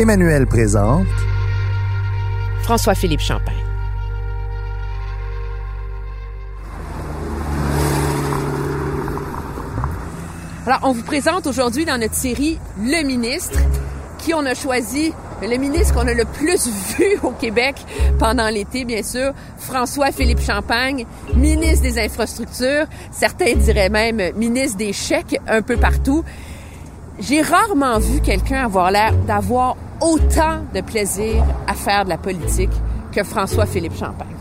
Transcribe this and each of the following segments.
Emmanuel présente François-Philippe Champagne. Alors, on vous présente aujourd'hui dans notre série Le ministre, qui on a choisi, le ministre qu'on a le plus vu au Québec pendant l'été, bien sûr, François-Philippe Champagne, ministre des Infrastructures, certains diraient même ministre des chèques un peu partout. J'ai rarement vu quelqu'un avoir l'air d'avoir autant de plaisir à faire de la politique que François-Philippe Champagne.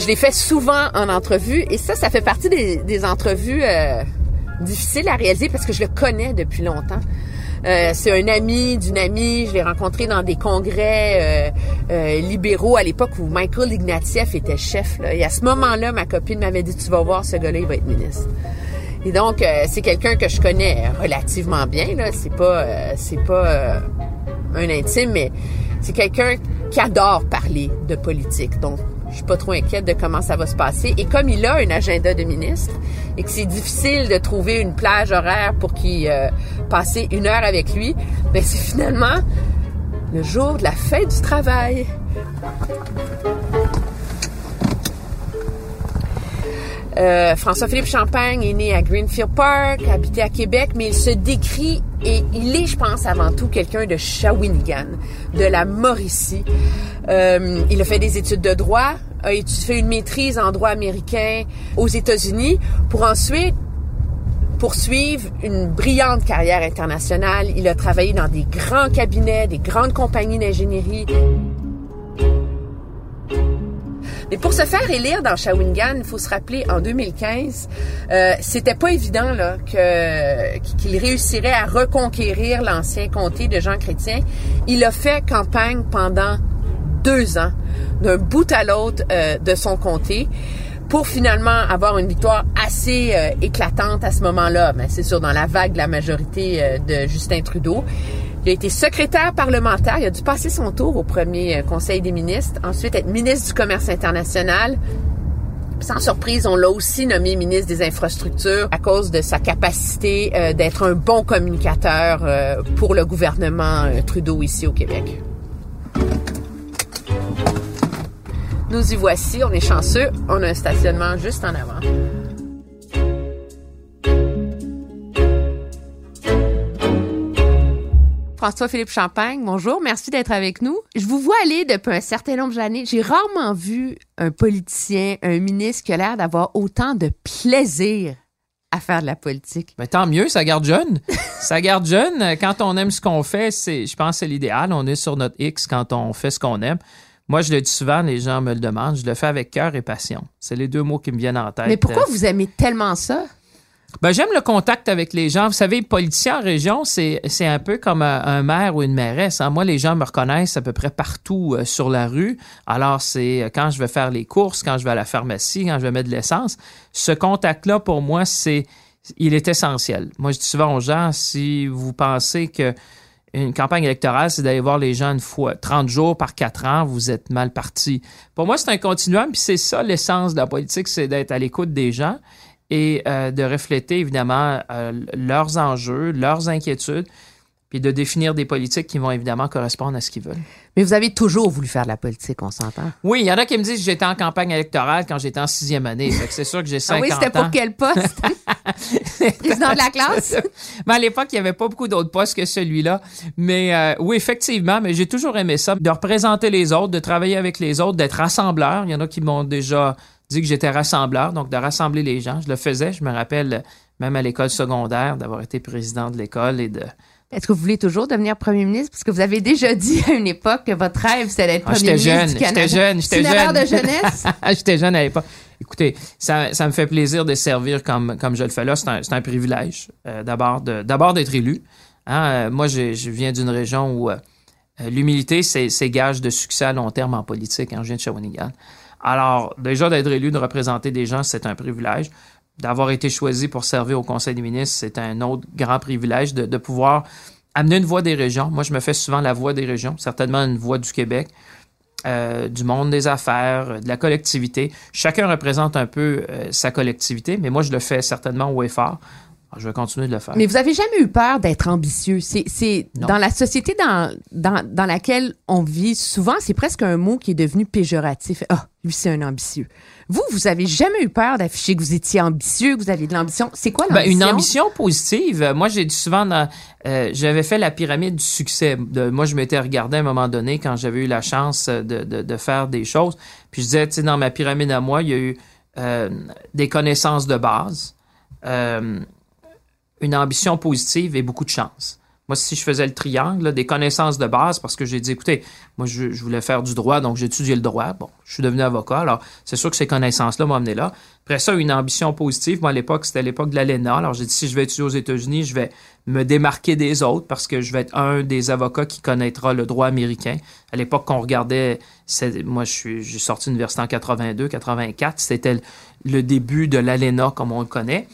je l'ai fait souvent en entrevue et ça, ça fait partie des, entrevues euh, difficiles à réaliser parce que je le connais depuis longtemps. Euh, c'est un ami d'une amie. Je l'ai rencontré dans des congrès euh, libéraux à l'époque où Michael Ignatieff était chef. Et à ce moment-là, ma copine m'avait dit, tu vas voir, ce gars-là, il va être ministre. Et donc, c'est quelqu'un que je connais relativement bien. Là. C'est pas, c'est un intime, mais c'est quelqu'un qui adore parler de politique. Je suis pas trop inquiète de comment ça va se passer. Et comme il a un agenda de ministre et que c'est difficile de trouver une plage horaire pour qu'il euh, passe une heure avec lui, ben c'est finalement le jour de la fête du travail. Euh, François-Philippe Champagne est né à Greenfield Park, habité à Québec, mais il se décrit et il est, je pense, avant tout quelqu'un de Shawinigan, de la Mauricie. Euh, il a fait des études de droit, a fait une maîtrise en droit américain aux États-Unis pour ensuite poursuivre une brillante carrière internationale. Il a travaillé dans des grands cabinets, des grandes compagnies d'ingénierie. Mais pour se faire élire dans Shawinigan, il faut se rappeler, en 2015, euh, c'était pas évident là que qu'il réussirait à reconquérir l'ancien comté de Jean Chrétien. Il a fait campagne pendant deux ans, d'un bout à l'autre euh, de son comté pour finalement avoir une victoire assez euh, éclatante à ce moment-là. Mais c'est sûr, dans la vague de la majorité euh, de Justin Trudeau. Il a été secrétaire parlementaire. Il a dû passer son tour au premier euh, Conseil des ministres. Ensuite, être ministre du Commerce international. Sans surprise, on l'a aussi nommé ministre des Infrastructures à cause de sa capacité euh, d'être un bon communicateur euh, pour le gouvernement Trudeau ici au Québec. Nous y voici, on est chanceux, on a un stationnement juste en avant. François-Philippe Champagne, bonjour, merci d'être avec nous. Je vous vois aller depuis un certain nombre d'années. J'ai rarement vu un politicien, un ministre qui a l'air d'avoir autant de plaisir à faire de la politique. Mais tant mieux, ça garde jeune. ça garde jeune. Quand on aime ce qu'on fait, c'est, je pense que c'est l'idéal. On est sur notre X quand on fait ce qu'on aime. Moi, je le dis souvent, les gens me le demandent, je le fais avec cœur et passion. C'est les deux mots qui me viennent en tête. Mais pourquoi vous aimez tellement ça? Ben, j'aime le contact avec les gens. Vous savez, politicien en région, c'est, c'est un peu comme un, maire ou une mairesse. Hein. Moi, les gens me reconnaissent à peu près partout euh, sur la rue. Alors, c'est euh, quand je vais faire les courses, quand je vais à la pharmacie, quand je vais mettre de l'essence. Ce contact-là, pour moi, c'est, il est essentiel. Moi, je dis souvent aux gens, si vous pensez que une campagne électorale, c'est d'aller voir les gens une fois, 30 jours par 4 ans, vous êtes mal parti. Pour moi, c'est un continuum, puis c'est ça l'essence de la politique, c'est d'être à l'écoute des gens et euh, de refléter évidemment euh, leurs enjeux, leurs inquiétudes. puis de définir des politiques qui vont évidemment correspondre à ce qu'ils veulent. Mais vous avez toujours voulu faire de la politique, on s'entend. Oui, il y en a qui me disent que j'étais en campagne électorale quand j'étais en sixième année. C'est sûr que j'ai 50 ans. Ah oui, c'était pour quel poste? Président de la classe? mais à l'époque, il n'y avait pas beaucoup d'autres postes que celui-là. Mais euh, oui, effectivement, mais j'ai toujours aimé ça, de représenter les autres, de travailler avec les autres, d'être rassembleur. Il y en a qui m'ont déjà dit que j'étais rassembleur, donc de rassembler les gens. Je le faisais, je me rappelle, même à l'école secondaire, d'avoir été président de l'école et de est-ce que vous voulez toujours devenir premier ministre? Parce que vous avez déjà dit à une époque que votre rêve, c'était d'être ah, premier ministre du Canada. J'étais jeune, j'étais jeune. Une de jeunesse? j'étais jeune à l'époque. Écoutez, ça, ça, me fait plaisir de servir comme, comme je le fais là. C'est un, un, privilège, euh, d'abord, d'abord d'être élu. Hein, euh, moi, je, je, viens d'une région où euh, l'humilité, c'est, gage de succès à long terme en politique. Hein, je viens de Shawinigan. Alors, déjà, d'être élu, de représenter des gens, c'est un privilège d'avoir été choisi pour servir au Conseil des ministres, c'est un autre grand privilège de, pouvoir amener une voix des régions. Moi, je me fais souvent la voix des régions, certainement une voix du Québec, euh, du monde des affaires, de la collectivité. Chacun représente un peu euh, sa collectivité, mais moi, je le fais certainement au effort. Je vais continuer de le faire. Mais vous avez jamais eu peur d'être ambitieux? C'est dans la société dans, dans, dans, laquelle on vit, souvent, c'est presque un mot qui est devenu péjoratif. Ah, lui, c'est un ambitieux. Vous, vous avez jamais eu peur d'afficher que vous étiez ambitieux, que vous aviez de l'ambition? C'est quoi l'ambition? Ben, une ambition positive. Moi, j'ai dit souvent, euh, j'avais fait la pyramide du succès. De, moi, je m'étais regardé à un moment donné quand j'avais eu la chance de, de, de, faire des choses. Puis je disais, tu sais, dans ma pyramide à moi, il y a eu euh, des connaissances de base, euh, une ambition positive et beaucoup de chance. Moi, si je faisais le triangle, des connaissances de base, parce que j'ai dit, écoutez, moi, je, voulais faire du droit, donc j'ai étudié le droit. Bon, je suis devenu avocat. Alors, c'est sûr que ces connaissances-là m'ont amené là. Après ça, une ambition positive. Moi, à l'époque, c'était l'époque de l'ALENA. Alors, j'ai dit, si je vais étudier aux États-Unis, je vais me démarquer des autres parce que je vais être un des avocats qui connaîtra le droit américain. À l'époque qu'on regardait, moi, je suis, j'ai sorti de l'université en 82, 84. C'était le début de l'ALENA comme on le connaît.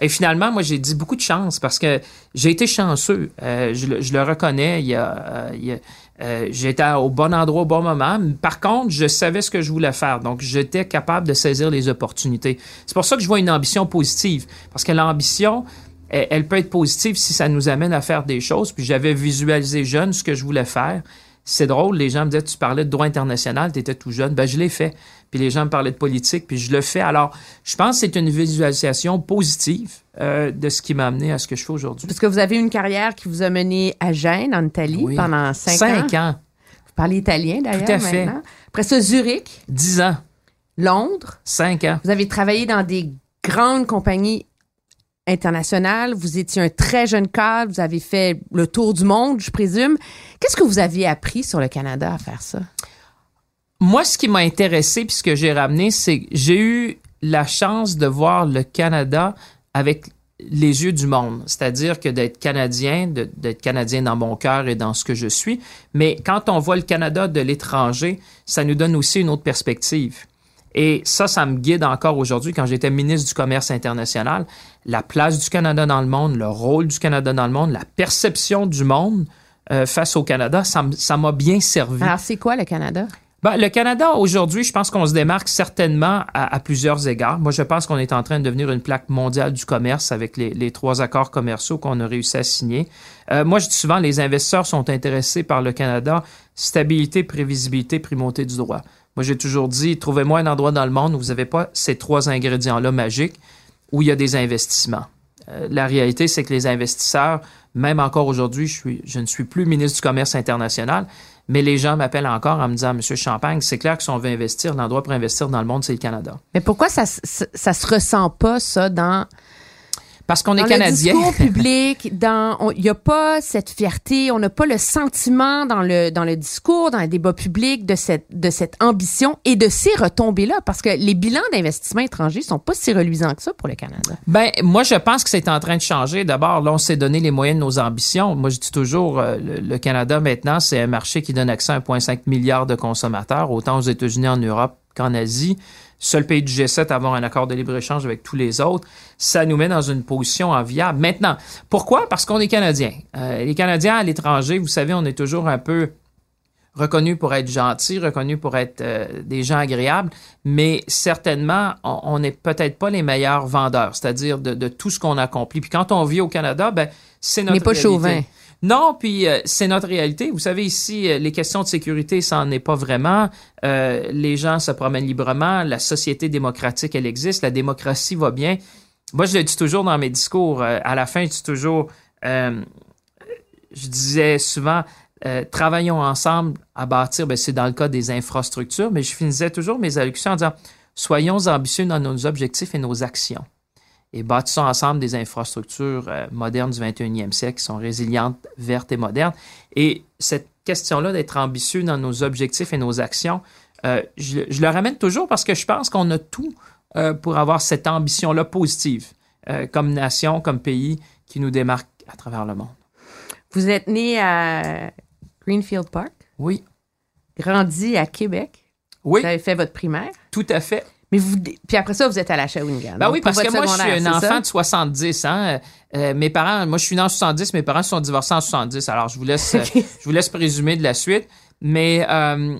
Et finalement, moi, j'ai dit beaucoup de chance parce que j'ai été chanceux. Euh, je, le reconnais. Il y a, euh, euh, j'étais au bon endroit au bon moment. Par contre, je savais ce que je voulais faire. Donc, j'étais capable de saisir les opportunités. C'est pour ça que je vois une ambition positive. Parce que l'ambition, elle, elle peut être positive si ça nous amène à faire des choses. Puis j'avais visualisé jeune ce que je voulais faire. C'est drôle, les gens me disaient, tu parlais de droit international, tu étais tout jeune. Ben, je l'ai fait puis les gens me parlaient de politique, puis je le fais. Alors, je pense que c'est une visualisation positive euh, de ce qui m'a amené à ce que je fais aujourd'hui. Parce que vous avez une carrière qui vous a mené à Gênes, en Italie, pendant cinq, cinq ans. Vous parlez italien, d'ailleurs, Tout à fait. Après ça, Zurich. Dix ans. Londres. Cinq ans. Vous avez travaillé dans des grandes compagnies internationales. Vous étiez un très jeune cadre. Vous avez fait le tour du monde, je présume. Qu'est-ce que vous aviez appris sur le Canada à faire ça? Moi, ce qui m'a intéressé puis ce que j'ai ramené, c'est que j'ai eu la chance de voir le Canada avec les yeux du monde, c'est-à-dire que d'être canadien, d'être canadien dans mon cœur et dans ce que je suis, mais quand on voit le Canada de l'étranger, ça nous donne aussi une autre perspective. Et ça, ça me guide encore aujourd'hui quand j'étais ministre du Commerce international. La place du Canada dans le monde, le rôle du Canada dans le monde, la perception du monde euh, face au Canada, ça m'a bien servi. Alors, c'est quoi le Canada? Ben, le Canada, aujourd'hui, je pense qu'on se démarque certainement à, plusieurs égards. Moi, je pense qu'on est en train de devenir une plaque mondiale du commerce avec les, trois accords commerciaux qu'on a réussi à signer. Euh, moi, je dis souvent, les investisseurs sont intéressés par le Canada. Stabilité, prévisibilité, primauté du droit. Moi, j'ai toujours dit, trouvez-moi un endroit dans le monde où vous n'avez pas ces trois ingrédients-là magiques, où il y a des investissements. Euh, la réalité, c'est que les investisseurs, même encore aujourd'hui, je, je ne suis plus ministre du Commerce international, mais les gens m'appellent encore en me disant, Monsieur Champagne, c'est clair que si on veut investir, l'endroit pour investir dans le monde, c'est le Canada. Mais pourquoi ça, ça, ça se ressent pas, ça, dans parce qu'on est canadien. Dans le discours public, dans, il n'y a pas cette fierté, on n'a pas le sentiment dans le, dans le discours, dans le débat public de cette, de cette ambition et de ces retombées-là, parce que les bilans d'investissement étrangers sont pas si reluisants que ça pour le Canada. Ben, moi, je pense que c'est en train de changer. D'abord, là, on s'est donné les moyens de nos ambitions. Moi, je dis toujours, euh, le, Canada, maintenant, c'est un marché qui donne accès à 1,5 milliard de consommateurs, autant aux États-Unis, en Europe qu'en Asie seul pays du G7 à avoir un accord de libre-échange avec tous les autres, ça nous met dans une position enviable. Maintenant, pourquoi? Parce qu'on est Canadiens. Euh, les Canadiens à l'étranger, vous savez, on est toujours un peu reconnus pour être gentils, reconnus pour être euh, des gens agréables, mais certainement, on n'est peut-être pas les meilleurs vendeurs, c'est-à-dire de, tout ce qu'on accomplit. Puis quand on vit au Canada, ben, c'est notre n'est pas chauvin. Non, puis euh, c'est notre réalité. Vous savez, ici, euh, les questions de sécurité, ça n'en est pas vraiment. Euh, les gens se promènent librement. La société démocratique, elle existe. La démocratie va bien. Moi, je le dis toujours dans mes discours. euh, à la fin, je dis toujours, je disais souvent, travaillons ensemble à bâtir, ben, c'est dans le cas des infrastructures, mais je finissais toujours mes allocutions en disant, soyons ambitieux dans nos objectifs et nos actions. Et bâtissons ensemble des infrastructures euh, modernes du 21e siècle qui sont résilientes, vertes et modernes. Et cette question-là d'être ambitieux dans nos objectifs et nos actions, euh, je, je le ramène toujours parce que je pense qu'on a tout euh, pour avoir cette ambition-là positive comme nation, comme pays qui nous démarque à travers le monde. Vous êtes né à Greenfield Park, Oui, grandi à Québec? oui, Vous avez fait votre primaire? tout à fait. Mais vous, puis après ça, vous êtes à la Shawinigan. Ben oui, parce que moi, je suis un enfant ça? de 70. Hein? Euh, mes parents, moi, je suis né en 70, mes parents se sont divorcés en 70. Alors, je vous laisse, euh, je vous laisse présumer de la suite. Mais euh,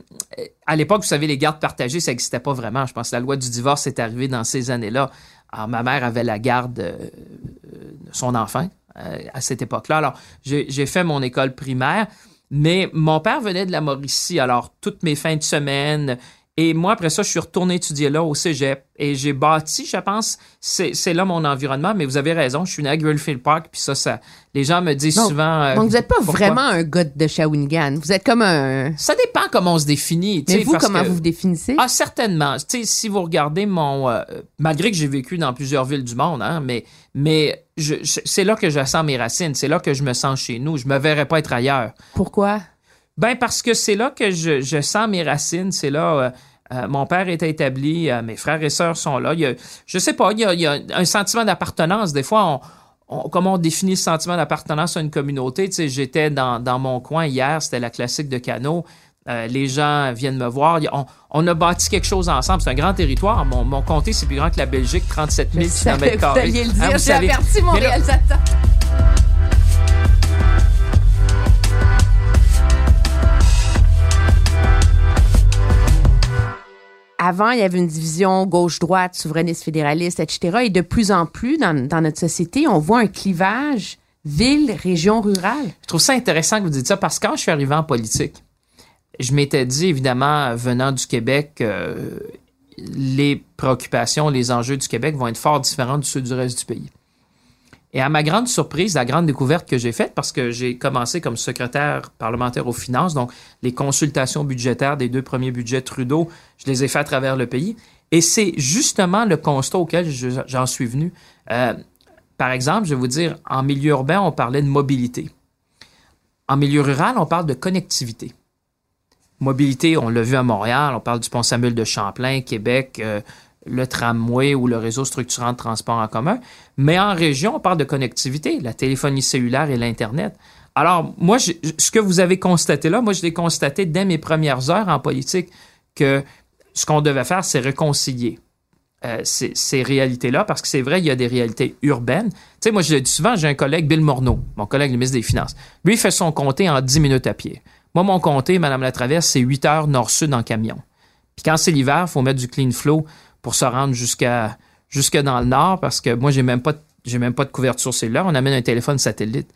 à l'époque, vous savez, les gardes partagées, ça n'existait pas vraiment. Je pense que la loi du divorce est arrivée dans ces années-là. Alors, ma mère avait la garde euh, de son enfant euh, à cette époque-là. Alors, j'ai j'ai fait mon école primaire, mais mon père venait de la Mauricie. Alors, toutes mes fins de semaine, et moi, après ça, je suis retourné étudier là au cégep et j'ai bâti, je pense, c'est là mon environnement. Mais vous avez raison, je suis né à Greenfield Park, puis ça, ça, les gens me disent Donc- souvent. euh, Donc, vous n'êtes pas pourquoi? vraiment un gars de Shawinigan. Vous êtes comme un. Ça dépend comment on se définit. Mais vous, parce comment que- vous vous définissez? Ah, certainement. Si vous regardez mon... euh, malgré que j'ai vécu dans plusieurs villes du monde, hein, mais, mais je, je- c'est là que je sens mes racines. C'est là que je me sens chez nous. Je me verrais pas être ailleurs. Pourquoi? Ben parce que c'est là que je, je sens mes racines. C'est là. euh, euh, mon père est établi, euh, mes frères et sœurs sont là. Il y a, je sais pas, il y a, il y a un sentiment d'appartenance. Des fois, on, on- comment on définit le sentiment d'appartenance à une communauté? Tu sais, j'étais dans, dans mon coin hier, c'était la classique de Cano. Euh, les gens viennent me voir. On, on a bâti quelque chose ensemble. C'est un grand territoire. Mon, mon comté, c'est plus grand que la Belgique, 37 000 Je savais km vous le dire. Hein, vous savez. averti mon réalisateur. Avant, il y avait une division gauche-droite, souverainiste, fédéraliste, etc. Et de plus en plus, dans, notre société, on voit un clivage ville, région, rurale. Je trouve ça intéressant que vous dites ça parce que quand je suis arrivé en politique, je m'étais dit, évidemment, venant du Québec, euh, les préoccupations, les enjeux du Québec vont être fort différents de ceux du reste du pays. Et à ma grande surprise, la grande découverte que j'ai faite, parce que j'ai commencé comme secrétaire parlementaire aux finances, donc les consultations budgétaires des deux premiers budgets Trudeau, je les ai fait à travers le pays. Et c'est justement le constat auquel je- j'en suis venu. Euh, par exemple, je vais vous dire, en milieu urbain, on parlait de mobilité. En milieu rural, on parle de connectivité. Mobilité, on l'a vu à Montréal, on parle du pont Samuel de Champlain, Québec, euh, le tramway ou le réseau structurant de transport en commun. Mais en région, on parle de connectivité, la téléphonie cellulaire et l'Internet. Alors, moi, ce que vous avez constaté là, moi, je l'ai constaté dès mes premières heures en politique que ce qu'on devait faire, c'est réconcilier euh, ces, réalités-là, parce que c'est vrai, il y a des réalités urbaines. Tu sais, moi, je le dis souvent, j'ai un collègue, Bill Morneau, mon collègue, le ministre des Finances. Lui, il fait son comté en 10 minutes à pied. Moi, mon comté, Madame la Traverse, c'est 8 heures nord-sud en camion. Puis quand c'est l'hiver, il faut mettre du clean flow pour se rendre jusqu'à jusque dans le nord, parce que moi, j'ai même pas j'ai même pas de couverture cellulaire. On amène un téléphone satellite.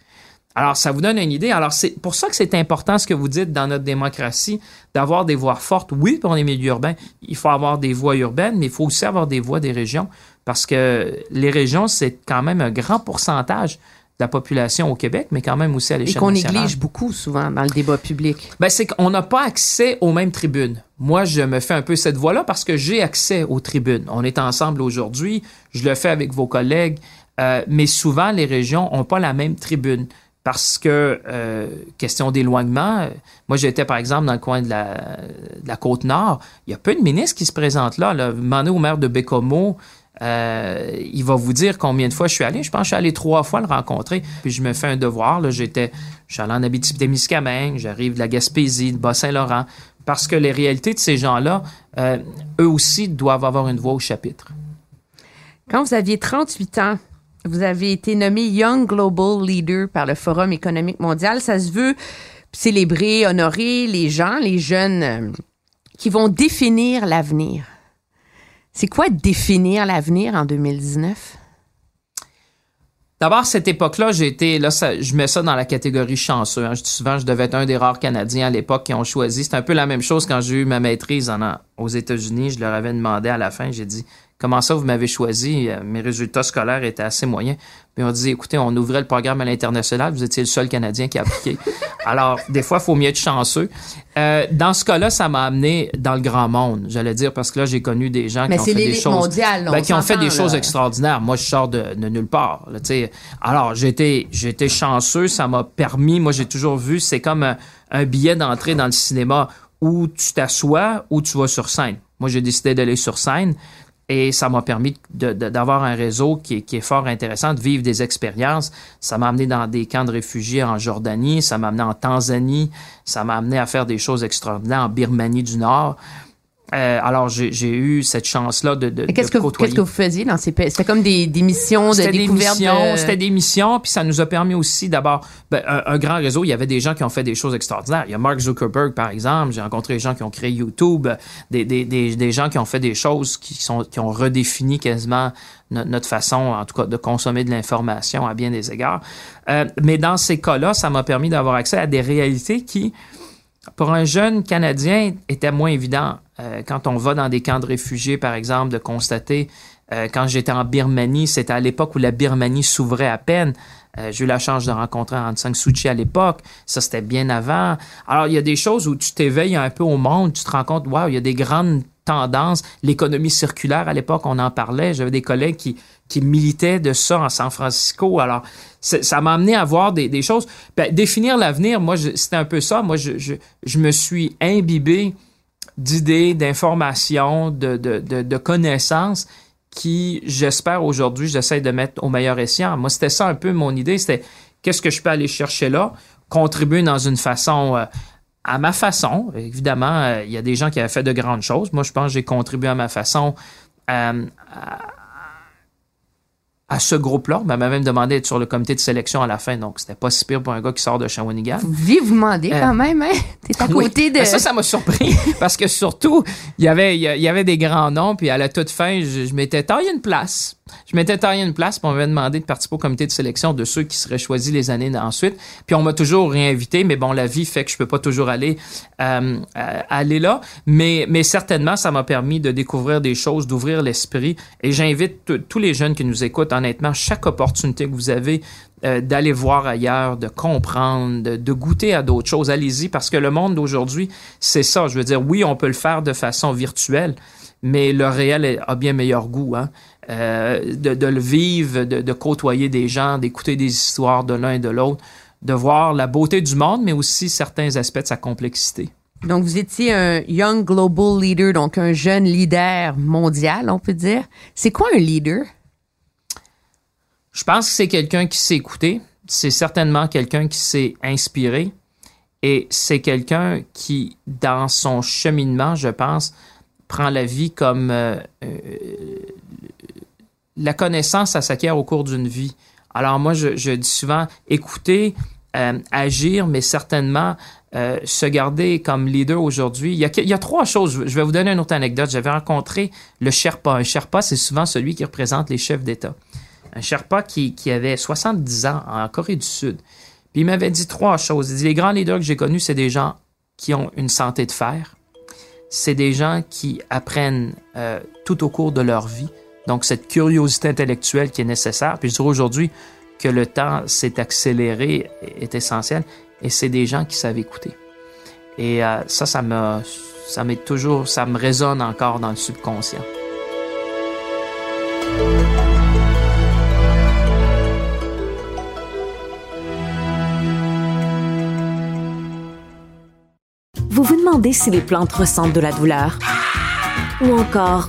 Alors, ça vous donne une idée. Alors, c'est pour ça que c'est important ce que vous dites dans notre démocratie, d'avoir des voix fortes. Oui, pour les milieux urbains, il faut avoir des voix urbaines, mais il faut aussi avoir des voix des régions, parce que les régions, c'est quand même un grand pourcentage la population au Québec, mais quand même aussi à Et l'échelle qu'on nationale. néglige beaucoup souvent dans le débat public. Ben, c'est qu'on n'a pas accès aux mêmes tribunes. Moi, je me fais un peu cette voie-là parce que j'ai accès aux tribunes. On est ensemble aujourd'hui, je le fais avec vos collègues, euh, mais souvent, les régions n'ont pas la même tribune parce que, euh, question d'éloignement, euh, moi j'étais par exemple dans le coin de la, de la côte nord, il y a peu de ministres qui se présentent là. là. Demandez au maire de Bécomo, euh, il va vous dire combien de fois je suis allé. Je pense que je suis allé trois fois le rencontrer. Puis je me fais un devoir. Là. J'étais, je suis allé en Abitibi-Témiscamingue, j'arrive de la Gaspésie, de Bas-Saint-Laurent. Parce que les réalités de ces gens-là, euh, eux aussi doivent avoir une voix au chapitre. Quand vous aviez 38 ans, vous avez été nommé Young Global Leader par le Forum économique mondial. Ça se veut célébrer, honorer les gens, les jeunes euh, qui vont définir l'avenir. C'est quoi définir l'avenir en 2019? D'abord, cette époque-là, j'ai été, là, je mets ça dans la catégorie chanceux. Hein. Je dis souvent, je devais être un des rares Canadiens à l'époque qui ont choisi. C'est un peu la même chose quand j'ai eu ma maîtrise aux États-Unis. Je leur avais demandé à la fin, j'ai dit, comment ça vous m'avez choisi? Euh, mes résultats scolaires étaient assez moyens. Puis on dit, écoutez, on ouvrait le programme à l'international, vous étiez le seul Canadien qui a appliqué. Alors, des fois, il faut mieux être chanceux. Euh, dans ce cas-là, ça m'a amené dans le grand monde, j'allais dire, parce que là, j'ai connu des gens qui ont fait des choses... Mondiale, ben, qui ont fait des choses extraordinaires. Moi, je sors de, de nulle part. Là, Alors, j'étais j'étais chanceux, ça m'a permis, moi, j'ai toujours vu, c'est comme un, un billet d'entrée dans le cinéma où tu t'assois ou tu vas sur scène. Moi, j'ai décidé d'aller sur scène. Et ça m'a permis d'avoir un réseau qui est, fort intéressant, de vivre des expériences. Ça m'a amené dans des camps de réfugiés en Jordanie, ça m'a amené en Tanzanie, ça m'a amené à faire des choses extraordinaires en Birmanie du Nord. Euh, alors, j'ai eu cette chance-là de, de, qu'est-ce que, Qu'est-ce que vous faisiez dans ces pays? C'était comme des, des missions de découverte? C'était des missions, puis ça nous a permis aussi d'abord ben, un, grand réseau. Il y avait des gens qui ont fait des choses extraordinaires. Il y a Mark Zuckerberg, par exemple. J'ai rencontré des gens qui ont créé YouTube, des, des, des, des, gens qui ont fait des choses qui, sont, qui ont redéfini quasiment notre, façon, en tout cas, de consommer de l'information à bien des égards. Euh, mais dans ces cas-là, ça m'a permis d'avoir accès à des réalités qui pour un jeune Canadien, était moins évident. Euh, quand on va dans des camps de réfugiés, par exemple, de constater, euh, quand j'étais en Birmanie, c'était à l'époque où la Birmanie s'ouvrait à peine. Euh, j'ai eu la chance de rencontrer Aung San à l'époque. Ça, c'était bien avant. Alors, il y a des choses où tu t'éveilles un peu au monde, tu te rends compte, waouh, il y a des grandes tendances. L'économie circulaire, à l'époque, on en parlait. J'avais des collègues qui, qui militaient de ça en San Francisco. Alors, ça m'a amené à voir des, des choses. Ben, définir l'avenir, moi, c'était un peu ça. Moi, je, je, je me suis imbibé d'idées, d'informations, de, de, de, connaissances qui, j'espère aujourd'hui, j'essaie de mettre au meilleur escient. Moi, c'était ça un peu mon idée. C'était qu'est-ce que je peux aller chercher là, contribuer dans une façon... Euh, à ma façon, évidemment, euh, il y a des gens qui avaient fait de grandes choses. Moi, je pense que j'ai contribué à ma façon euh, à, à ce groupe-là. On m'avait même demandé d'être sur le comité de sélection à la fin, donc c'était pas si pire pour un gars qui sort de Shawinigan. Vous demander euh, quand même, hein? T'es à côté de... ça, ça m'a surpris, parce que surtout, il y avait, il y avait des grands noms, puis à la toute fin, je, je m'étais taillé une place. Je m'étais taillé une place, puis on m'avait demandé de participer au comité de sélection de ceux qui seraient choisis les années ensuite. Puis on m'a toujours réinvité, mais bon, la vie fait que je peux pas toujours aller euh, euh, aller là. Mais, mais certainement, ça m'a permis de découvrir des choses, d'ouvrir l'esprit. Et j'invite tous les jeunes qui nous écoutent, honnêtement, chaque opportunité que vous avez euh, d'aller voir ailleurs, de comprendre, de, de goûter à d'autres choses. Allez-y, parce que le monde d'aujourd'hui, c'est ça. Je veux dire, oui, on peut le faire de façon virtuelle, mais le réel a bien meilleur goût. Hein? Euh, de, le vivre, de, côtoyer des gens, d'écouter des histoires de l'un et de l'autre, de voir la beauté du monde, mais aussi certains aspects de sa complexité. Donc, vous étiez un Young Global Leader, donc un jeune leader mondial, on peut dire. C'est quoi un leader? Je pense que c'est quelqu'un qui sait écouter. C'est certainement quelqu'un qui s'est inspiré. Et c'est quelqu'un qui, dans son cheminement, je pense, prend la vie comme euh, euh, la connaissance, ça s'acquiert au cours d'une vie. Alors moi, je, dis souvent, écouter, euh, agir, mais certainement se garder comme leader aujourd'hui. Il y, a, trois choses. Je vais vous donner une autre anecdote. J'avais rencontré le Sherpa. Un Sherpa, c'est souvent celui qui représente les chefs d'État. Un Sherpa qui, qui, avait 70 ans en Corée du Sud. Puis il m'avait dit trois choses. Il dit, les grands leaders que j'ai connus, c'est des gens qui ont une santé de fer, c'est des gens qui apprennent euh, tout au cours de leur vie. Donc, cette curiosité intellectuelle qui est nécessaire. Puis je dirais aujourd'hui que le temps s'est accéléré est essentiel. Et c'est des gens qui savent écouter. Et euh, ça, ça me, ça m'est toujours, ça me résonne encore dans le subconscient. Vous vous demandez si les plantes ressentent de la douleur? Ou encore,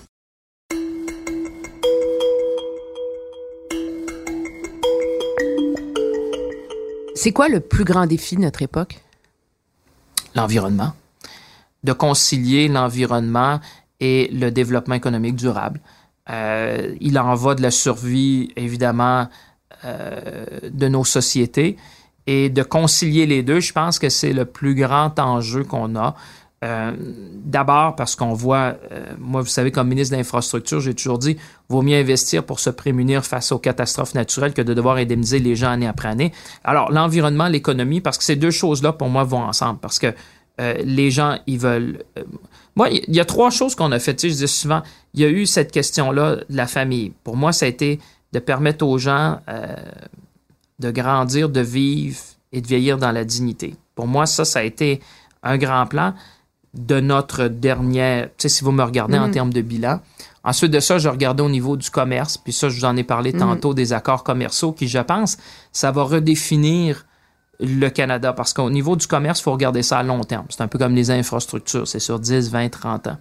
C'est quoi le plus grand défi de notre époque? L'environnement. de concilier l'environnement et le développement économique durable. Euh, il en va de la survie, évidemment, euh, de nos sociétés. Et de concilier les deux, je pense que c'est le plus grand enjeu qu'on a. Euh, D'abord parce qu'on voit, euh, moi, vous savez, comme ministre d'infrastructure, j'ai toujours dit, vaut mieux investir pour se prémunir face aux catastrophes naturelles que de devoir indemniser les gens année après année. Alors, l'environnement, l'économie, parce que ces deux choses-là, pour moi, vont ensemble. Parce que euh, les gens, ils veulent. moi, il y a trois choses qu'on a faites. Je dis souvent, il y a eu cette question-là de la famille. Pour moi, ça a été de permettre aux gens de grandir, de vivre et de vieillir dans la dignité. Pour moi, ça, ça a été un grand plan de notre dernière, tu sais, si vous me regardez en termes de bilan. Ensuite de ça, je regardais au niveau du commerce, puis ça, je vous en ai parlé tantôt, des accords commerciaux qui, je pense, ça va redéfinir le Canada, parce qu'au niveau du commerce, il faut regarder ça à long terme. C'est un peu comme les infrastructures, c'est sur 10, 20, 30 ans.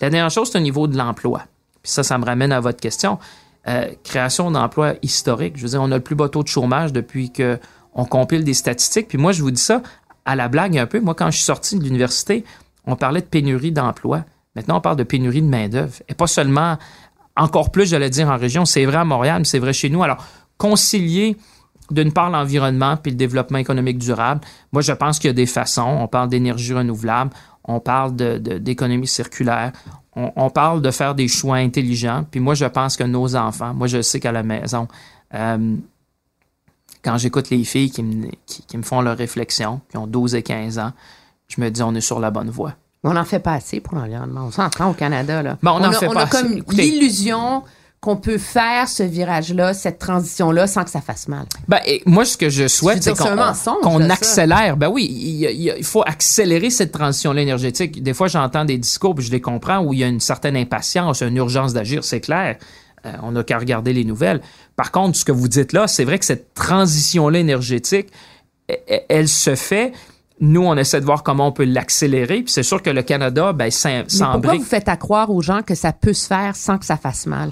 La dernière chose, c'est au niveau de l'emploi. Puis ça, ça me ramène à votre question. Euh, création d'emplois historiques. Je veux dire, on a le plus bas taux de chômage depuis que on compile des statistiques. Puis moi, je vous dis ça à la blague un peu. Moi, quand je suis sorti de l'université, on parlait de pénurie d'emplois. Maintenant, on parle de pénurie de main-d'œuvre. Et pas seulement, encore plus, j'allais dire, en région. C'est vrai à Montréal, mais c'est vrai chez nous. Alors, concilier d'une part l'environnement puis le développement économique durable. Moi, je pense qu'il y a des façons. On parle d'énergie renouvelable, on parle d'économie circulaire, on, parle de faire des choix intelligents. Puis moi, je pense que nos enfants, moi, je sais qu'à la maison, euh, quand j'écoute les filles qui me, qui me font leurs réflexions, qui ont 12 et 15 ans, je me dis, on est sur la bonne voie. On n'en fait pas assez pour l'environnement. On s'entend au Canada. Là. Bon, on en a, fait on pas a assez. comme l'illusion qu'on peut faire ce virage-là, cette transition-là, sans que ça fasse mal. Ben, et moi, ce que je souhaite, c'est qu'on ça. accélère. Ben oui, il faut accélérer cette transition-là énergétique. Des fois, j'entends des discours, puis je les comprends, où il y a une certaine impatience, une urgence d'agir, c'est clair. Euh, on n'a qu'à regarder les nouvelles. Par contre, ce que vous dites là, c'est vrai que cette transition-là énergétique, e- e- elle se fait. Nous, on essaie de voir comment on peut l'accélérer. Puis c'est sûr que le Canada, ben, Mais pourquoi s'embrique vous faites à croire aux gens que ça peut se faire sans que ça fasse mal?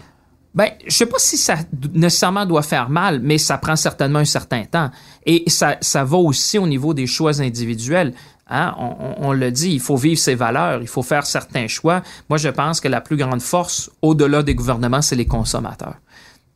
Ben, je sais pas si ça nécessairement doit faire mal, mais ça prend certainement un certain temps. Et ça, ça va aussi au niveau des choix individuels. Hein? On, on- on le dit, il faut vivre ses valeurs, il faut faire certains choix. Moi, je pense que la plus grande force, au-delà des gouvernements, c'est les consommateurs.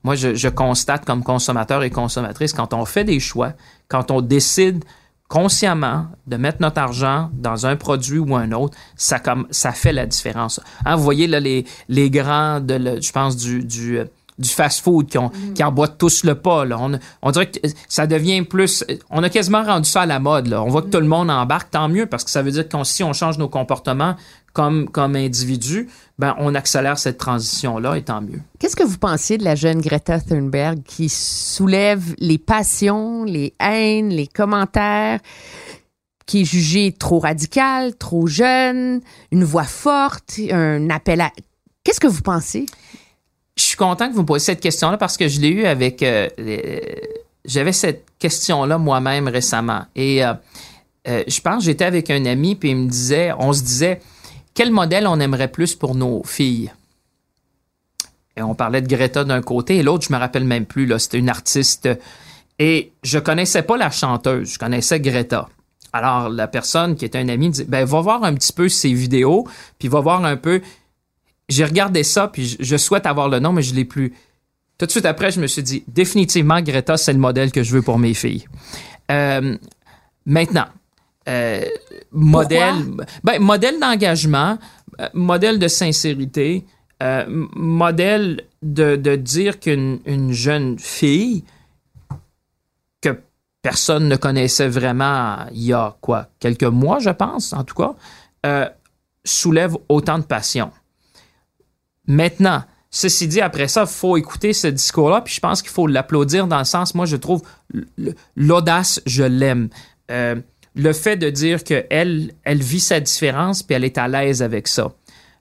Moi, je, je constate comme consommateur et consommatrice, quand on fait des choix, quand on décide consciemment de mettre notre argent dans un produit ou un autre, ça, comme, ça fait la différence. Hein, vous voyez là, les, les grands, de, le- je pense, du, du, euh, du fast-food qui, ont, qui emboîtent tous le pas. Là. On, on dirait que ça devient plus... On a quasiment rendu ça à la mode. Là. On voit que tout le monde embarque, tant mieux, parce que ça veut dire que si on change nos comportements comme, comme individus, ben, on accélère cette transition-là, et tant mieux. Qu'est-ce que vous pensiez de la jeune Greta Thunberg qui soulève les passions, les haines, les commentaires, qui est jugée trop radicale, trop jeune, une voix forte, un appel à... Qu'est-ce que vous pensez? Je suis content que vous me posiez cette question-là parce que je l'ai eu avec. euh, les- J'avais cette question-là moi-même récemment. Et euh, euh, je pense j'étais avec un ami, puis il me disait, on se disait, quel modèle on aimerait plus pour nos filles? Et on parlait de Greta d'un côté, et l'autre, je me rappelle même plus, là, c'était une artiste. Et je connaissais pas la chanteuse, je connaissais Greta. Alors, la personne qui était un ami dit, ben, va voir un petit peu ses vidéos, puis va voir un peu j'ai regardé ça, puis je, souhaite avoir le nom, mais je l'ai plus. Tout de suite après, je me suis dit, définitivement, Greta, c'est le modèle que je veux pour mes filles. Euh, maintenant, euh, modèle, ben, modèle d'engagement, euh, modèle de sincérité, euh, modèle de, de dire qu'une une jeune fille que personne ne connaissait vraiment il y a quoi, quelques mois, je pense, en tout cas, euh, soulève autant de passion. Maintenant, ceci dit, après ça, il faut écouter ce discours-là, puis je pense qu'il faut l'applaudir dans le sens, moi, je trouve l'audace, je l'aime. Euh, le fait de dire qu'elle elle vit sa différence, puis elle est à l'aise avec ça.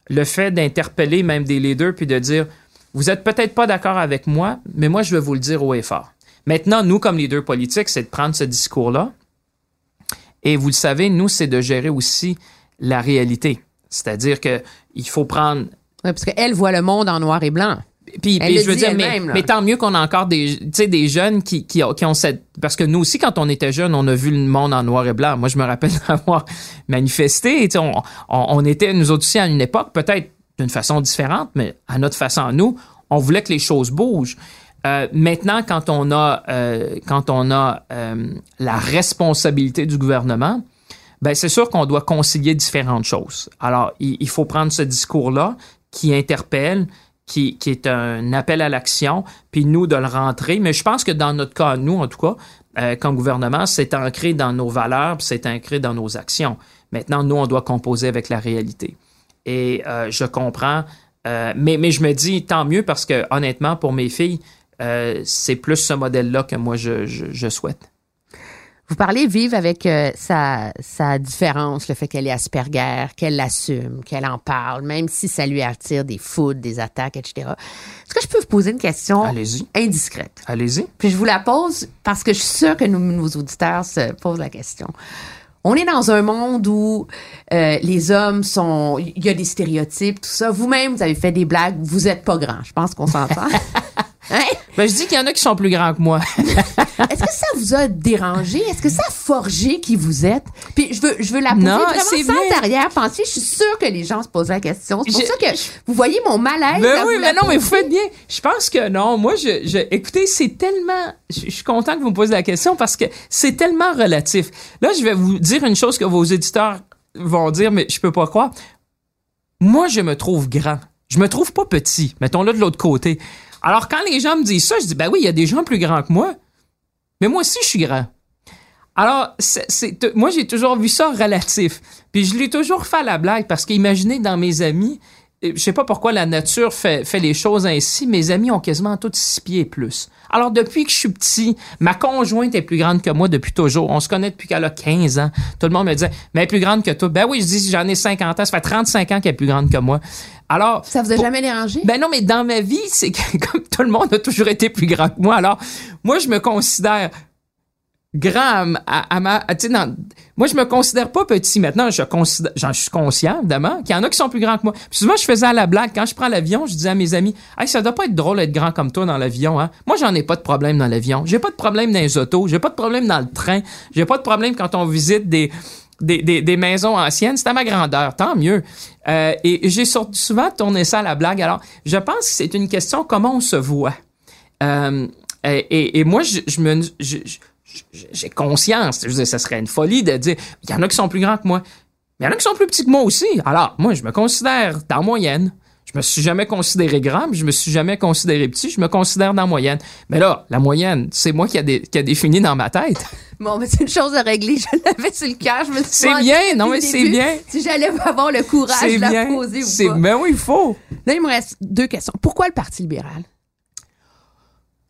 Le fait d'interpeller même des leaders, puis de dire, vous êtes peut-être pas d'accord avec moi, mais moi, je vais vous le dire haut et fort. Maintenant, nous, comme leaders politiques, c'est de prendre ce discours-là, et vous le savez, nous, c'est de gérer aussi la réalité. C'est-à-dire que il faut prendre Ouais, parce qu'elle voit le monde en noir et blanc. Puis, je veux dire, mais, tant mieux qu'on a encore des, des jeunes qui, qui, ont- qui ont cette... Parce que nous aussi, quand on était jeunes, on a vu le monde en noir et blanc. Moi, je me rappelle d'avoir manifesté. On, on, on était, nous autres aussi, à une époque, peut-être d'une façon différente, mais à notre façon, à nous, on voulait que les choses bougent. Euh, maintenant, quand on a, euh, quand on a euh, la responsabilité du gouvernement, ben c'est sûr qu'on doit concilier différentes choses. Alors, il, il faut prendre ce discours-là qui interpelle, qui, est un appel à l'action, puis nous de le rentrer. Mais je pense que dans notre cas, nous en tout cas, euh, comme gouvernement, c'est ancré dans nos valeurs, puis c'est ancré dans nos actions. Maintenant, nous, on doit composer avec la réalité. Et euh, je comprends, euh, mais, je me dis tant mieux parce que honnêtement, pour mes filles, c'est plus ce modèle-là que moi je souhaite. Vous parlez vivre avec euh, sa, sa différence, le fait qu'elle est Asperger, qu'elle l'assume, qu'elle en parle, même si ça lui attire des foudres, des attaques, etc. Est-ce que je peux vous poser une question Allez-y. indiscrète? Allez-y. Puis je vous la pose parce que je suis sûre que nos, nos auditeurs se posent la question. On est dans un monde où euh, les hommes sont... Il y a des stéréotypes, tout ça. Vous-même, vous avez fait des blagues. Vous êtes pas grand. Je pense qu'on s'entend. Hein? Ben, je dis qu'il y en a qui sont plus grands que moi. Est-ce que ça vous a dérangé? Est-ce que ça a forgé qui vous êtes? Puis je veux, je veux la poser Non, vraiment c'est sans arrière-pensée. Je suis sûre que les gens se posent la question. C'est pour Je- ça que vous voyez mon malaise. Ben oui, mais non, mais vous faites bien. Je pense que non. Moi, je, je écoutez, c'est tellement. Je, je suis content que vous me posiez la question parce que c'est tellement relatif. Là, je vais vous dire une chose que vos éditeurs vont dire, mais je peux pas croire. Moi, je me trouve grand. Je me trouve pas petit. Mettons-le de l'autre côté. Alors, quand les gens me disent ça, je dis, ben oui, il y a des gens plus grands que moi. Mais moi aussi, je suis grand. Alors, moi, j'ai toujours vu ça relatif. Puis je l'ai toujours fait la blague parce qu'imaginez dans mes amis, euh, je sais pas pourquoi la nature fait, fait les choses ainsi, mes amis ont quasiment tous six pieds et plus. Alors, depuis que je suis petit, ma conjointe est plus grande que moi depuis toujours. On se connaît depuis qu'elle a 15 ans. Tout le monde me disait, mais elle est plus grande que toi. Ben oui, je dis, j'en ai 50 ans. Ça fait 35 ans qu'elle est plus grande que moi. Alors, Ça vous a pour- jamais dérangé? ben non, mais dans ma vie, c'est que comme tout le monde a toujours été plus grand que moi. Alors, moi, je me considère grand à, ma- à, ma. à- tu sais, dans- moi, je me considère pas petit maintenant. Je, considère, j'en suis conscient, évidemment, qu'il y en a qui sont plus grands que moi. Puis souvent, je faisais à la blague. Quand je prends l'avion, je disais à mes amis Hey, ça doit pas être drôle d'être grand comme toi dans l'avion, hein. Moi, j'en ai pas de problème dans l'avion. J'ai pas de problème dans les autos. J'ai pas de problème dans le train. J'ai pas de problème quand on visite des. Des, des, des maisons anciennes, c'est à ma grandeur, tant mieux. Euh, et j'ai souvent tourné ça à la blague. Alors, je pense que c'est une question comment on se voit. Euh, et, et- moi, je, me, j'ai conscience. Je veux dire, ça serait une folie de dire, il y en a qui sont plus grands que moi. Mais il y en a qui sont plus petits que moi aussi. Alors, moi, je me considère dans moyenne. Je me suis jamais considéré grand, puis je me suis jamais considéré petit. Je me considère dans la moyenne. Mais là, la moyenne, c'est moi qui a, dé- qui a défini dans ma tête. Bon, mais c'est une chose à régler. Je l'avais sur le cœur. Je me suis C'est bien, non, mais c'est bien. Si j'allais avoir le courage de la bien. poser ou pas. ben oui, il faut. Là, il me reste deux questions. Pourquoi le Parti libéral?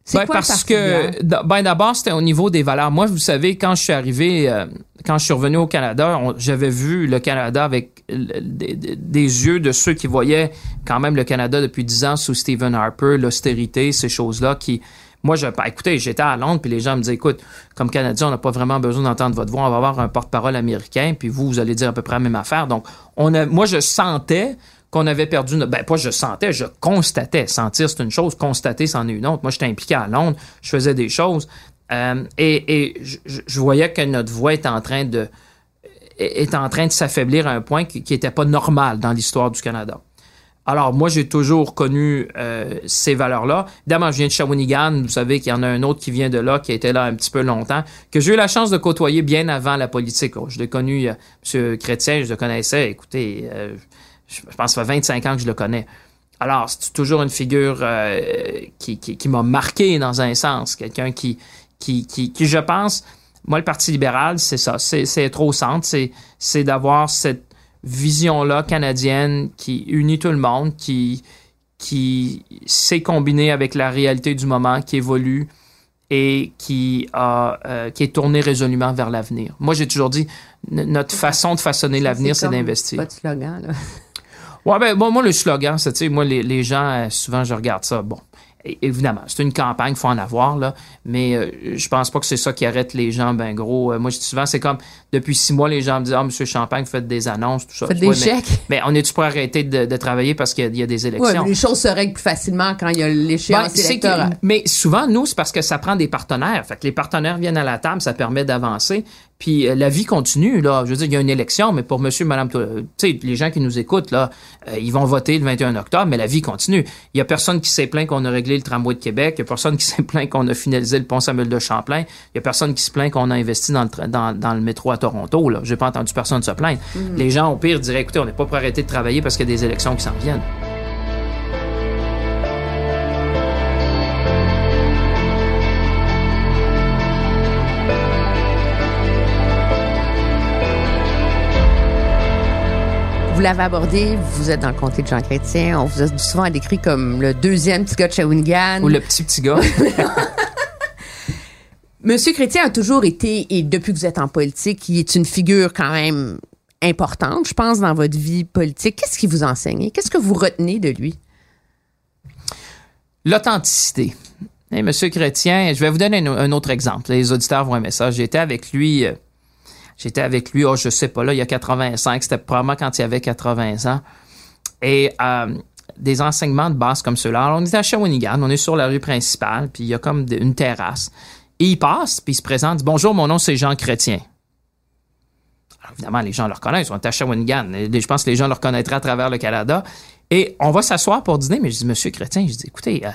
C'est Ben, quoi parce que ben d'abord c'était au niveau des valeurs. Moi, vous savez, quand je suis arrivé, euh, quand je suis revenu au Canada, j'avais vu le Canada avec des, yeux de ceux qui voyaient quand même le Canada depuis dix ans sous Stephen Harper, l'austérité, ces choses-là qui moi, je, ben, écoutez, j'étais à Londres, puis les gens me disaient, écoute, comme Canadien, on n'a pas vraiment besoin d'entendre votre voix, on va avoir un porte-parole américain, puis vous, vous allez dire à peu près la même affaire. Donc, on a, moi, je sentais qu'on avait perdu notre... Ben, pas je sentais, je constatais. Sentir, c'est une chose. Constater, c'en est une autre. Moi, j'étais impliqué à Londres. Je faisais des choses. Euh, et je, voyais que notre voix est en train de est en train de s'affaiblir à un point qui n'était pas normal dans l'histoire du Canada. Alors, moi, j'ai toujours connu euh, ces valeurs-là. Évidemment, je viens de Shawinigan. Vous savez qu'il y en a un autre qui vient de là, qui a été là un petit peu longtemps, que j'ai eu la chance de côtoyer bien avant la politique. Oh, je l'ai connu, M. Chrétien, je le connaissais. Écoutez, euh, je pense que ça fait 25 ans que je le connais. Alors, c'est toujours une figure euh, qui, qui, qui m'a marqué dans un sens. Quelqu'un qui, qui, qui, qui, je pense, moi, le Parti libéral, c'est ça. C'est c'est être au centre. C'est d'avoir cette vision-là canadienne qui unit tout le monde, qui, qui sait combiner avec la réalité du moment, qui évolue et qui, a, euh, qui est tournée résolument vers l'avenir. Moi, j'ai toujours dit, notre façon de façonner l'avenir, c'est d'investir. Slogan, là. Ouais, ben, bon, moi, le slogan, c'est, tu sais, moi, les, les gens, euh, souvent, je regarde ça. Bon, évidemment, c'est une campagne, il faut en avoir, là, mais euh, je pense pas que c'est ça qui arrête les gens, ben gros. Euh, moi, je dis souvent, c'est comme, depuis six mois, les gens me disent, ah, Monsieur Champagne, faites des annonces, tout ça. Faites des chèques. Mais, mais on est-tu pour arrêter de, de travailler parce qu'il y a- il y, a des élections? Ouais, les choses se règlent plus facilement quand il y a Ben, l'échéance c'est électorale. que- mais souvent, nous, c'est parce que ça prend des partenaires. Fait que les partenaires viennent à la table, ça permet d'avancer. Puis euh, la vie continue, là. Je veux dire, il y a une élection, mais pour monsieur, madame, euh, tu sais, les gens qui nous écoutent, là, euh, ils vont voter le 21 octobre, mais la vie continue. Il y a personne qui s'est plaint qu'on a réglé le tramway de Québec. Il y a personne qui s'est plaint qu'on a finalisé le pont Samuel de Champlain. Il y a personne qui se plaint qu'on a investi dans le, dans, dans le métro à Toronto, là. J'ai pas entendu personne se plaindre. Les gens, au pire, diraient, écoutez, on n'est pas pour arrêter de travailler parce qu'il y a des élections qui s'en viennent. Vous l'avez abordé, vous êtes dans le comté de Jean Chrétien, on vous a souvent décrit comme le deuxième petit gars de Shawinigan. Ou le petit petit gars. Monsieur Chrétien a toujours été, et depuis que vous êtes en politique, il est une figure quand même importante, je pense, dans votre vie politique. Qu'est-ce qu'il vous enseigne? Qu'est-ce que vous retenez de lui? L'authenticité. Monsieur Chrétien, je vais vous donner un, un autre exemple. Les auditeurs vont aimer ça. J'étais avec lui, euh, j'étais avec lui, oh, je sais pas, là, il y a 85, c'était probablement quand il avait 80 ans. Et euh, des enseignements de base comme ceux-là. Alors, on est à Shawinigan, on est sur la rue principale, puis il y a comme une terrasse. Et il passe, puis il se présente, dit, Bonjour, mon nom c'est Jean Chrétien. Alors, évidemment, les gens le reconnaissent. On est à Shawinigan. Je pense que les gens le reconnaîtraient à travers le Canada. Et on va s'asseoir pour dîner, mais je dis, Monsieur Chrétien, je dis, écoutez, euh,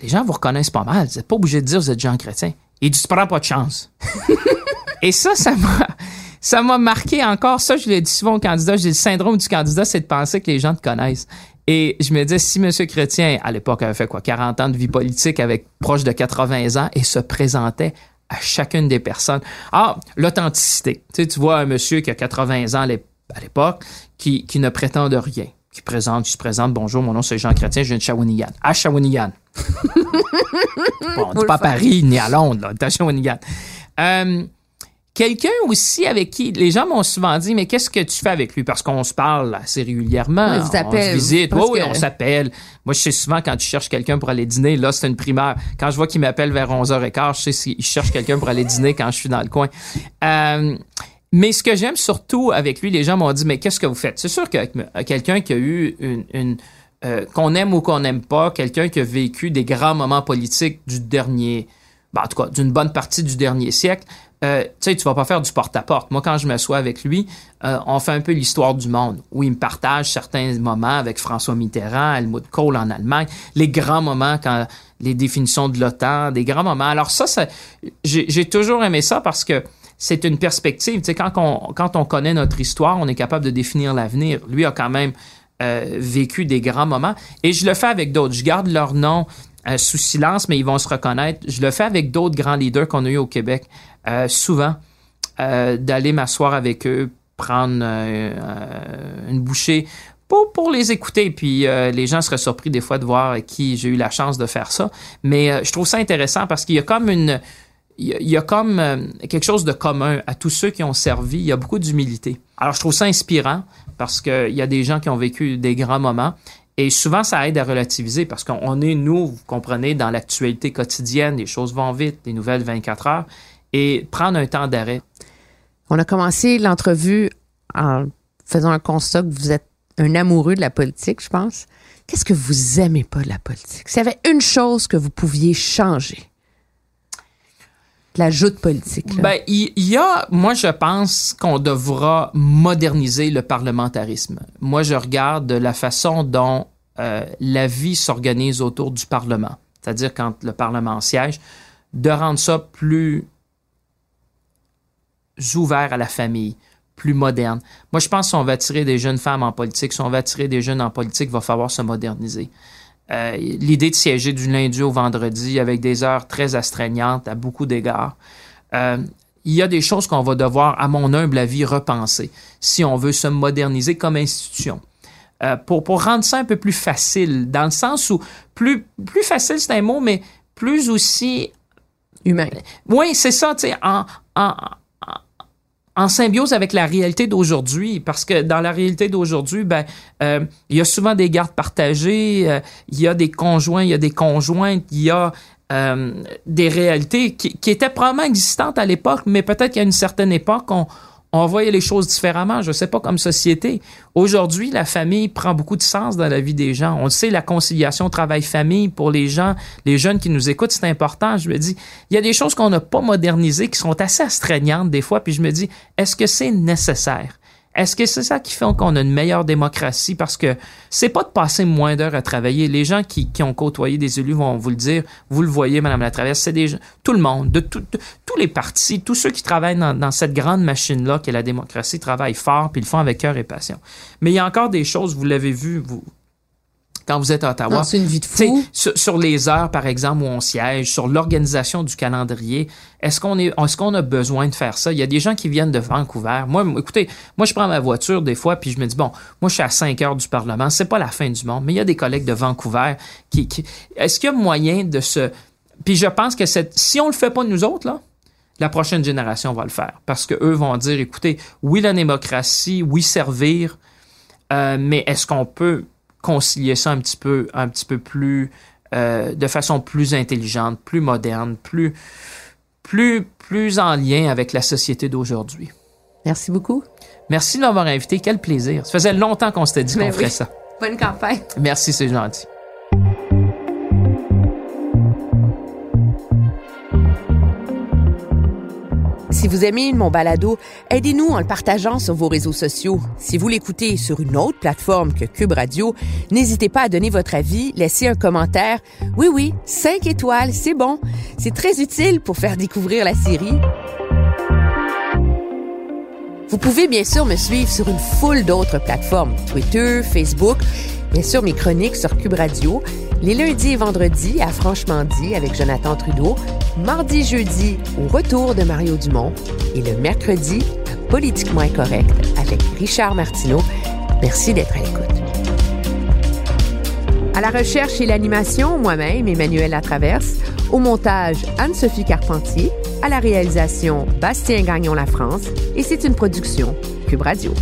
les gens vous reconnaissent pas mal. Vous n'êtes pas obligé de dire que vous êtes Jean Chrétien. Il dit, tu prends pas de chance. Et ça, ça m'a, ça m'a marqué encore. Ça, je l'ai dit souvent aux candidats. J'ai le syndrome du candidat, c'est de penser que les gens te connaissent. Et je me disais, si M. Chrétien, à l'époque, avait fait quoi, 40 ans de vie politique avec proche de 80 ans et se présentait à chacune des personnes. Ah, l'authenticité. Tu sais, tu vois un monsieur qui a 80 ans à l'ép- à l'époque, qui, qui ne prétend de rien, qui présente, qui se présente, bonjour, mon nom c'est Jean Chrétien, je viens de Shawinigan. À Shawinigan. bon, on dit pas à Paris ni à Londres, là, à Shawinigan. Euh, Quelqu'un aussi avec qui les gens m'ont souvent dit mais qu'est-ce que tu fais avec lui? Parce qu'on se parle assez régulièrement, Ouais, vous on se visite, oui, que- on s'appelle. Moi je sais souvent quand tu cherches quelqu'un pour aller dîner, là c'est une primaire. Quand je vois qu'il m'appelle vers 11h15, je sais s'il cherche quelqu'un pour aller dîner quand je suis dans le coin. Euh, mais ce que j'aime surtout avec lui, les gens m'ont dit mais qu'est-ce que vous faites? C'est sûr que quelqu'un qui a eu une, une euh, qu'on aime ou qu'on n'aime pas, quelqu'un qui a vécu des grands moments politiques du dernier, ben, en tout cas d'une bonne partie du dernier siècle, euh, tu sais, tu vas pas faire du porte-à-porte. Moi, quand je m'assois avec lui, euh, on fait un peu l'histoire du monde, où il me partage certains moments avec François Mitterrand, Helmut Kohl en Allemagne, les grands moments quand les définitions de l'OTAN, des grands moments. Alors ça, j'ai toujours aimé ça parce que c'est une perspective. Tu sais, quand on, connaît notre histoire, on est capable de définir l'avenir. Lui a quand même euh, vécu des grands moments. Et je le fais avec d'autres. Je garde leur nom sous silence, mais ils vont se reconnaître. Je le fais avec d'autres grands leaders qu'on a eu au Québec. Euh, souvent, euh, d'aller m'asseoir avec eux, prendre euh, euh, une bouchée pour, les écouter. Puis euh, les gens seraient surpris des fois de voir qui j'ai eu la chance de faire ça. Mais euh, je trouve ça intéressant parce qu'il y a comme une... Il y a- comme euh, quelque chose de commun à tous ceux qui ont servi. Il y a beaucoup d'humilité. Alors, je trouve ça inspirant parce qu'il y a des gens qui ont vécu des grands moments. Et souvent, ça aide à relativiser parce qu'on est, nous, vous comprenez, dans l'actualité quotidienne, les choses vont vite, les nouvelles 24 heures. Et prendre un temps d'arrêt. On a commencé l'entrevue en faisant un constat que vous êtes un amoureux de la politique, je pense. Qu'est-ce que vous aimez pas de la politique? S'il y avait une chose que vous pouviez changer, la joute politique. Ben, il y a, moi, je pense qu'on devra moderniser le parlementarisme. Moi, je regarde la façon dont euh, la vie s'organise autour du Parlement, c'est-à-dire quand le Parlement siège, de rendre ça plus ouvert à la famille, plus moderne. Moi, je pense que si on veut attirer des jeunes femmes en politique, si on veut attirer des jeunes en politique, il va falloir se moderniser. Euh, L'idée de siéger du lundi au vendredi avec des heures très astreignantes à beaucoup d'égards, euh, il y a des choses qu'on va devoir, à mon humble avis, repenser si on veut se moderniser comme institution. Euh, pour, pour rendre ça un peu plus facile, dans le sens où plus, plus facile, c'est un mot, mais plus aussi Humain. oui, c'est ça, tu sais, en, en, en- symbiose avec la réalité d'aujourd'hui, parce que dans la réalité d'aujourd'hui, ben, euh, il y a souvent des gardes partagées, euh, il y a des conjoints, il y a des conjointes, il y a euh, des réalités qui, qui, étaient probablement existantes à l'époque, mais peut-être qu'à une certaine époque, on, on voyait les choses différemment, je ne sais pas, comme société. Aujourd'hui, la famille prend beaucoup de sens dans la vie des gens. On le sait, la conciliation travail-famille pour les gens, les jeunes qui nous écoutent, c'est important. Je me dis, il y a des choses qu'on n'a pas modernisées, qui sont assez astreignantes des fois, puis je me dis, est-ce que c'est nécessaire? Est-ce que c'est ça qui fait qu'on a une meilleure démocratie? Parce que c'est pas de passer moins d'heures à travailler. Les gens qui, ont côtoyé des élus vont vous le dire. Vous le voyez, Madame la Traverse, c'est des tout le monde, de, tous les partis, tous ceux qui travaillent dans, dans cette grande machine-là qu'est la démocratie travaillent fort puis ils le font avec cœur et passion. Mais il y a encore des choses, vous l'avez vu, vous, quand vous êtes à Ottawa. C'est une vie de fou. Sur, sur, les heures, par exemple, où on siège, sur l'organisation du calendrier, est-ce qu'on est, est-ce qu'on a besoin de faire ça? Il y a des gens qui viennent de Vancouver. Moi, écoutez, moi, je prends ma voiture des fois, puis je me dis, bon, moi, je suis à 5 heures du Parlement. C'est pas la fin du monde, mais il y a des collègues de Vancouver qui, qui est-ce qu'il y a moyen de se, puis je pense que cette, si on le fait pas nous autres, là, la prochaine génération va le faire. Parce que eux vont dire, écoutez, oui, la démocratie, oui, servir, euh, mais est-ce qu'on peut concilier ça un petit peu, un petit peu plus, euh, de façon plus intelligente, plus moderne, plus, plus, plus en lien avec la société d'aujourd'hui. Merci beaucoup. Merci de m'avoir invité. Quel plaisir. Ça faisait longtemps qu'on s'était dit qu'on oui. ferait ça. Bonne campagne. Merci, c'est gentil. Si vous aimez mon balado, aidez-nous en le partageant sur vos réseaux sociaux. Si vous l'écoutez sur une autre plateforme que Cube Radio, n'hésitez pas à donner votre avis, laisser un commentaire. Oui, oui, 5 étoiles, c'est bon. C'est très utile pour faire découvrir la série. Vous pouvez bien sûr me suivre sur une foule d'autres plateformes, Twitter, Facebook, bien sûr mes chroniques sur Cube Radio, les lundis et vendredis à Franchement dit avec Jonathan Trudeau, mardi, jeudi au retour de Mario Dumont et le mercredi à Politiquement Incorrect avec Richard Martineau. Merci d'être à l'écoute. À la recherche et l'animation, moi-même, Emmanuel Latraverse. Au montage, Anne-Sophie Carpentier. À la réalisation, Bastien Gagnon La France. Et c'est une production Cube Radio.